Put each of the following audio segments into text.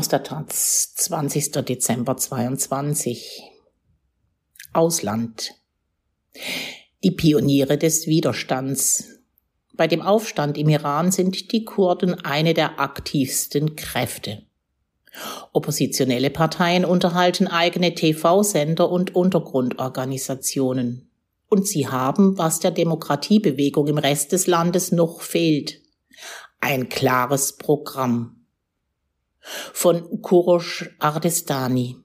Aus der Taz, 20. Dezember 22. Ausland. Die Pioniere des Widerstands. Bei dem Aufstand im Iran sind die Kurden eine der aktivsten Kräfte. Oppositionelle Parteien unterhalten eigene TV-Sender und Untergrundorganisationen. Und sie haben, was der Demokratiebewegung im Rest des Landes noch fehlt, ein klares Programm von Kurosh Ardestani.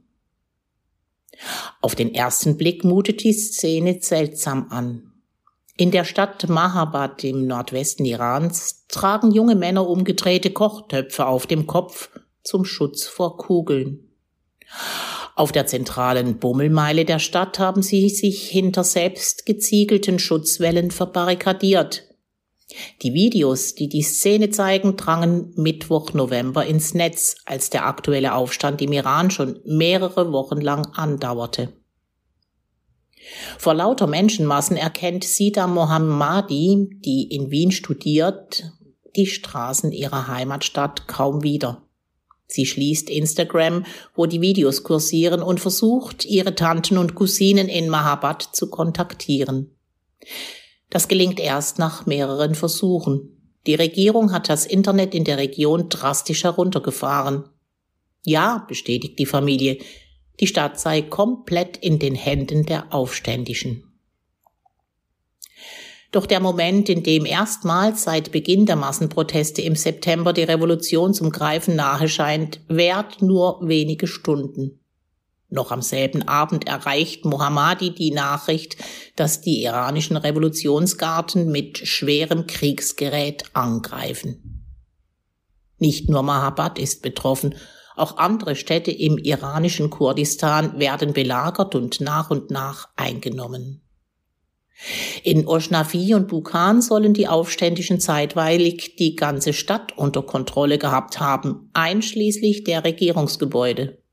Auf den ersten Blick mutet die Szene seltsam an. In der Stadt Mahabad im Nordwesten Irans tragen junge Männer umgedrehte Kochtöpfe auf dem Kopf zum Schutz vor Kugeln. Auf der zentralen Bummelmeile der Stadt haben sie sich hinter selbst geziegelten Schutzwellen verbarrikadiert. Die Videos, die die Szene zeigen, drangen Mittwoch November ins Netz, als der aktuelle Aufstand im Iran schon mehrere Wochen lang andauerte. Vor lauter Menschenmassen erkennt Sida Mohammadi, die in Wien studiert, die Straßen ihrer Heimatstadt kaum wieder. Sie schließt Instagram, wo die Videos kursieren, und versucht, ihre Tanten und Cousinen in Mahabad zu kontaktieren. Das gelingt erst nach mehreren Versuchen. Die Regierung hat das Internet in der Region drastisch heruntergefahren. Ja, bestätigt die Familie, die Stadt sei komplett in den Händen der Aufständischen. Doch der Moment, in dem erstmals seit Beginn der Massenproteste im September die Revolution zum Greifen nahe scheint, währt nur wenige Stunden. Noch am selben Abend erreicht Mohammadi die Nachricht, dass die iranischen Revolutionsgarten mit schwerem Kriegsgerät angreifen. Nicht nur Mahabad ist betroffen, auch andere Städte im iranischen Kurdistan werden belagert und nach und nach eingenommen. In Osnafi und Bukhan sollen die Aufständischen zeitweilig die ganze Stadt unter Kontrolle gehabt haben, einschließlich der Regierungsgebäude.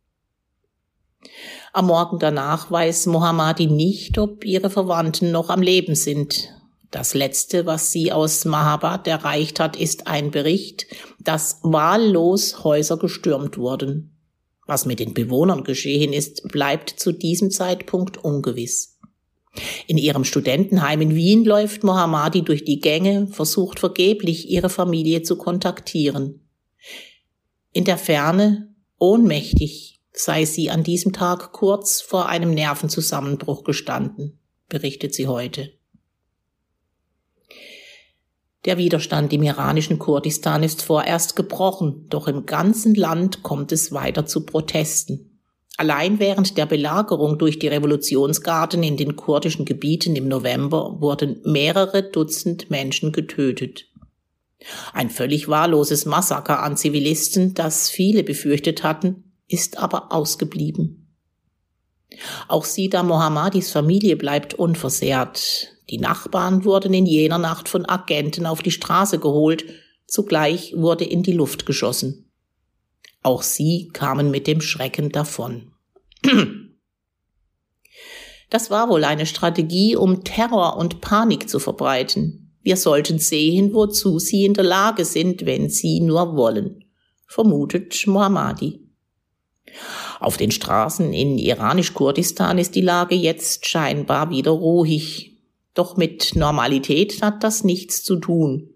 Am Morgen danach weiß Mohammadi nicht, ob ihre Verwandten noch am Leben sind. Das Letzte, was sie aus Mahabad erreicht hat, ist ein Bericht, dass wahllos Häuser gestürmt wurden. Was mit den Bewohnern geschehen ist, bleibt zu diesem Zeitpunkt ungewiss. In ihrem Studentenheim in Wien läuft Mohammadi durch die Gänge, versucht vergeblich, ihre Familie zu kontaktieren. In der Ferne, ohnmächtig, sei sie an diesem Tag kurz vor einem Nervenzusammenbruch gestanden, berichtet sie heute. Der Widerstand im iranischen Kurdistan ist vorerst gebrochen, doch im ganzen Land kommt es weiter zu Protesten. Allein während der Belagerung durch die Revolutionsgarden in den kurdischen Gebieten im November wurden mehrere Dutzend Menschen getötet. Ein völlig wahlloses Massaker an Zivilisten, das viele befürchtet hatten, ist aber ausgeblieben. Auch Sida Mohammadis Familie bleibt unversehrt. Die Nachbarn wurden in jener Nacht von Agenten auf die Straße geholt, zugleich wurde in die Luft geschossen. Auch sie kamen mit dem Schrecken davon. Das war wohl eine Strategie, um Terror und Panik zu verbreiten. Wir sollten sehen, wozu sie in der Lage sind, wenn sie nur wollen, vermutet Mohammadi. Auf den Straßen in iranisch-Kurdistan ist die Lage jetzt scheinbar wieder ruhig. Doch mit Normalität hat das nichts zu tun.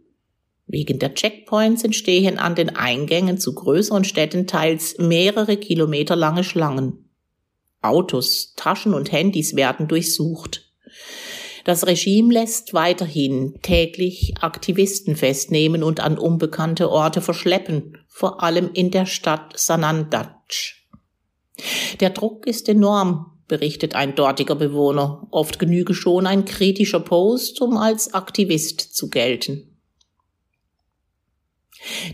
Wegen der Checkpoints entstehen an den Eingängen zu größeren Städten teils mehrere Kilometer lange Schlangen. Autos, Taschen und Handys werden durchsucht. Das Regime lässt weiterhin täglich Aktivisten festnehmen und an unbekannte Orte verschleppen, vor allem in der Stadt Sanandaj. Der Druck ist enorm, berichtet ein dortiger Bewohner. Oft genüge schon ein kritischer Post, um als Aktivist zu gelten.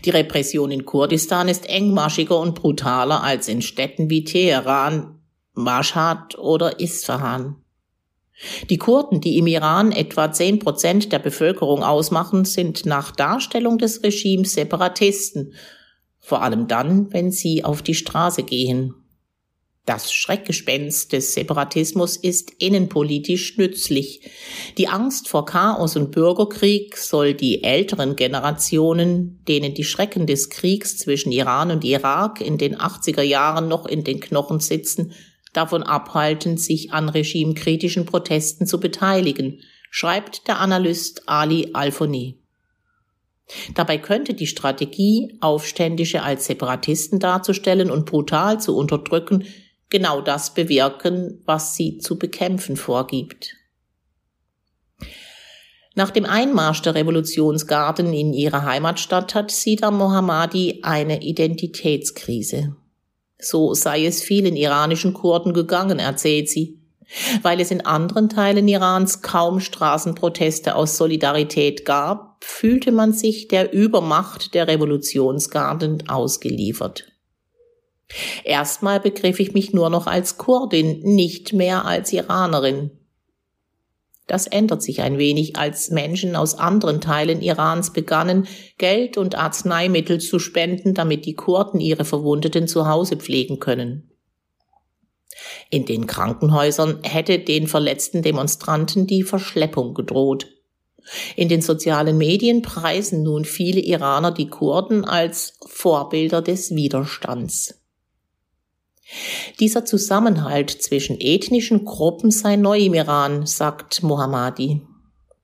Die Repression in Kurdistan ist engmaschiger und brutaler als in Städten wie Teheran, Mashhad oder Isfahan. Die Kurden, die im Iran etwa zehn Prozent der Bevölkerung ausmachen, sind nach Darstellung des Regimes Separatisten, vor allem dann, wenn sie auf die Straße gehen. Das Schreckgespenst des Separatismus ist innenpolitisch nützlich. Die Angst vor Chaos und Bürgerkrieg soll die älteren Generationen, denen die Schrecken des Kriegs zwischen Iran und Irak in den 80er Jahren noch in den Knochen sitzen, davon abhalten, sich an regimekritischen Protesten zu beteiligen, schreibt der Analyst Ali Alfoni. Dabei könnte die Strategie, Aufständische als Separatisten darzustellen und brutal zu unterdrücken, genau das bewirken, was sie zu bekämpfen vorgibt. Nach dem Einmarsch der Revolutionsgarden in ihre Heimatstadt hat Sida Mohammadi eine Identitätskrise. So sei es vielen iranischen Kurden gegangen, erzählt sie. Weil es in anderen Teilen Irans kaum Straßenproteste aus Solidarität gab, fühlte man sich der Übermacht der Revolutionsgarden ausgeliefert. Erstmal begriff ich mich nur noch als Kurdin, nicht mehr als Iranerin. Das ändert sich ein wenig, als Menschen aus anderen Teilen Irans begannen, Geld und Arzneimittel zu spenden, damit die Kurden ihre Verwundeten zu Hause pflegen können. In den Krankenhäusern hätte den verletzten Demonstranten die Verschleppung gedroht. In den sozialen Medien preisen nun viele Iraner die Kurden als Vorbilder des Widerstands. Dieser Zusammenhalt zwischen ethnischen Gruppen sei neu im Iran, sagt Mohammadi.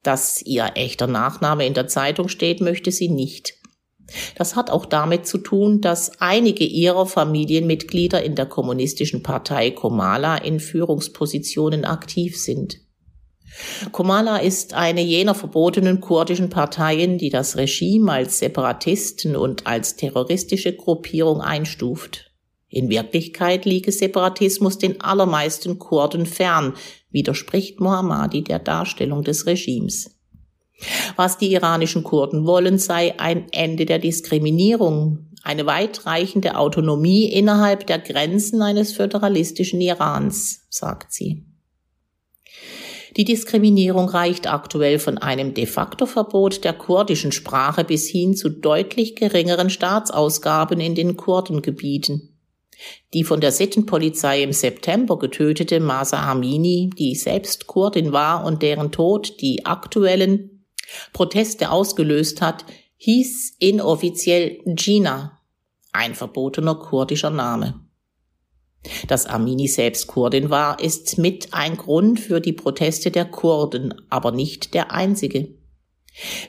Dass ihr echter Nachname in der Zeitung steht, möchte sie nicht. Das hat auch damit zu tun, dass einige ihrer Familienmitglieder in der kommunistischen Partei Komala in Führungspositionen aktiv sind. Komala ist eine jener verbotenen kurdischen Parteien, die das Regime als Separatisten und als terroristische Gruppierung einstuft. In Wirklichkeit liege Separatismus den allermeisten Kurden fern, widerspricht Mohammadi der Darstellung des Regimes. Was die iranischen Kurden wollen, sei ein Ende der Diskriminierung, eine weitreichende Autonomie innerhalb der Grenzen eines föderalistischen Irans, sagt sie. Die Diskriminierung reicht aktuell von einem de facto Verbot der kurdischen Sprache bis hin zu deutlich geringeren Staatsausgaben in den Kurdengebieten. Die von der Sittenpolizei im September getötete Masa Amini, die selbst Kurdin war und deren Tod die aktuellen Proteste ausgelöst hat, hieß inoffiziell Gina, ein verbotener kurdischer Name. Dass Amini selbst Kurdin war, ist mit ein Grund für die Proteste der Kurden, aber nicht der einzige.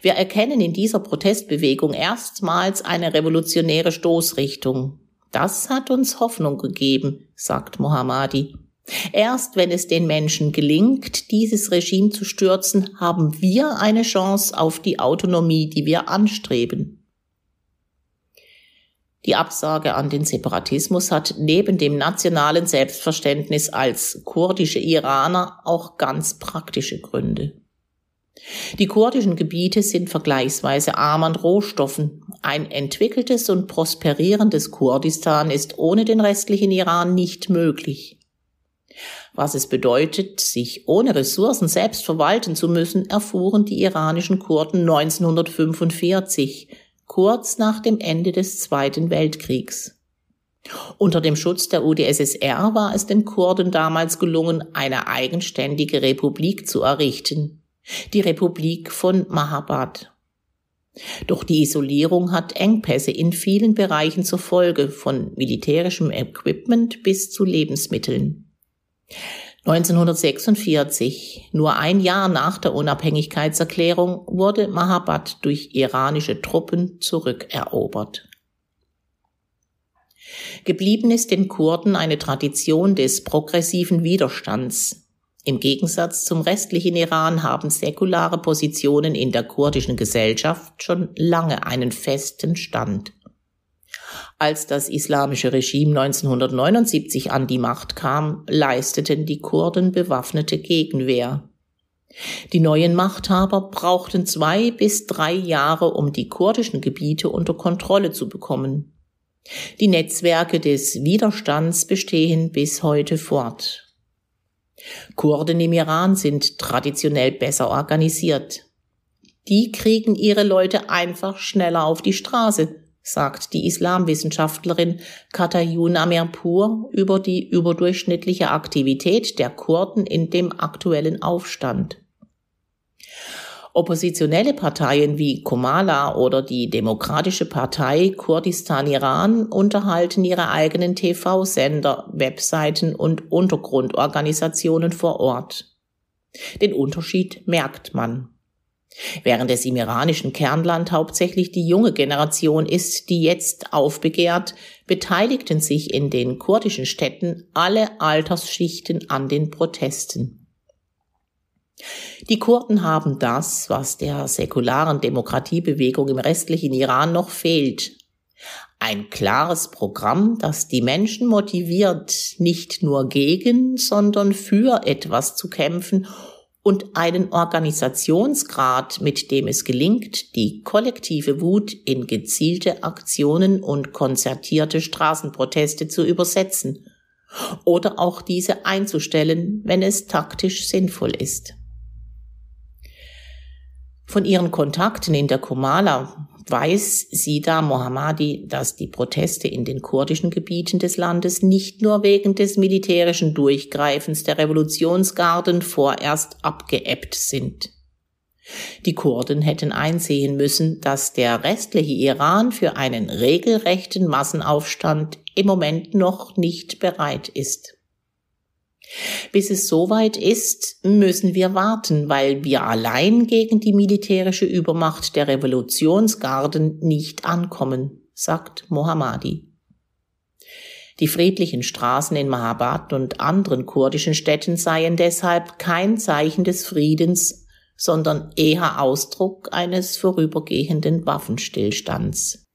Wir erkennen in dieser Protestbewegung erstmals eine revolutionäre Stoßrichtung, das hat uns Hoffnung gegeben, sagt Mohammadi. Erst wenn es den Menschen gelingt, dieses Regime zu stürzen, haben wir eine Chance auf die Autonomie, die wir anstreben. Die Absage an den Separatismus hat neben dem nationalen Selbstverständnis als kurdische Iraner auch ganz praktische Gründe. Die kurdischen Gebiete sind vergleichsweise arm an Rohstoffen. Ein entwickeltes und prosperierendes Kurdistan ist ohne den restlichen Iran nicht möglich. Was es bedeutet, sich ohne Ressourcen selbst verwalten zu müssen, erfuhren die iranischen Kurden 1945, kurz nach dem Ende des Zweiten Weltkriegs. Unter dem Schutz der UdSSR war es den Kurden damals gelungen, eine eigenständige Republik zu errichten die Republik von Mahabad. Doch die Isolierung hat Engpässe in vielen Bereichen zur Folge, von militärischem Equipment bis zu Lebensmitteln. 1946, nur ein Jahr nach der Unabhängigkeitserklärung, wurde Mahabad durch iranische Truppen zurückerobert. Geblieben ist den Kurden eine Tradition des progressiven Widerstands, im Gegensatz zum restlichen Iran haben säkulare Positionen in der kurdischen Gesellschaft schon lange einen festen Stand. Als das islamische Regime 1979 an die Macht kam, leisteten die Kurden bewaffnete Gegenwehr. Die neuen Machthaber brauchten zwei bis drei Jahre, um die kurdischen Gebiete unter Kontrolle zu bekommen. Die Netzwerke des Widerstands bestehen bis heute fort. Kurden im Iran sind traditionell besser organisiert. Die kriegen ihre Leute einfach schneller auf die Straße, sagt die Islamwissenschaftlerin Katayun Amirpur über die überdurchschnittliche Aktivität der Kurden in dem aktuellen Aufstand. Oppositionelle Parteien wie Komala oder die Demokratische Partei Kurdistan Iran unterhalten ihre eigenen TV-Sender, Webseiten und Untergrundorganisationen vor Ort. Den Unterschied merkt man. Während es im iranischen Kernland hauptsächlich die junge Generation ist, die jetzt aufbegehrt, beteiligten sich in den kurdischen Städten alle Altersschichten an den Protesten. Die Kurden haben das, was der säkularen Demokratiebewegung im restlichen Iran noch fehlt. Ein klares Programm, das die Menschen motiviert, nicht nur gegen, sondern für etwas zu kämpfen und einen Organisationsgrad, mit dem es gelingt, die kollektive Wut in gezielte Aktionen und konzertierte Straßenproteste zu übersetzen oder auch diese einzustellen, wenn es taktisch sinnvoll ist. Von ihren Kontakten in der Komala weiß Sida Mohammadi, dass die Proteste in den kurdischen Gebieten des Landes nicht nur wegen des militärischen Durchgreifens der Revolutionsgarden vorerst abgeebbt sind. Die Kurden hätten einsehen müssen, dass der restliche Iran für einen regelrechten Massenaufstand im Moment noch nicht bereit ist. Bis es soweit ist, müssen wir warten, weil wir allein gegen die militärische Übermacht der Revolutionsgarden nicht ankommen, sagt Mohammadi. Die friedlichen Straßen in Mahabad und anderen kurdischen Städten seien deshalb kein Zeichen des Friedens, sondern eher Ausdruck eines vorübergehenden Waffenstillstands.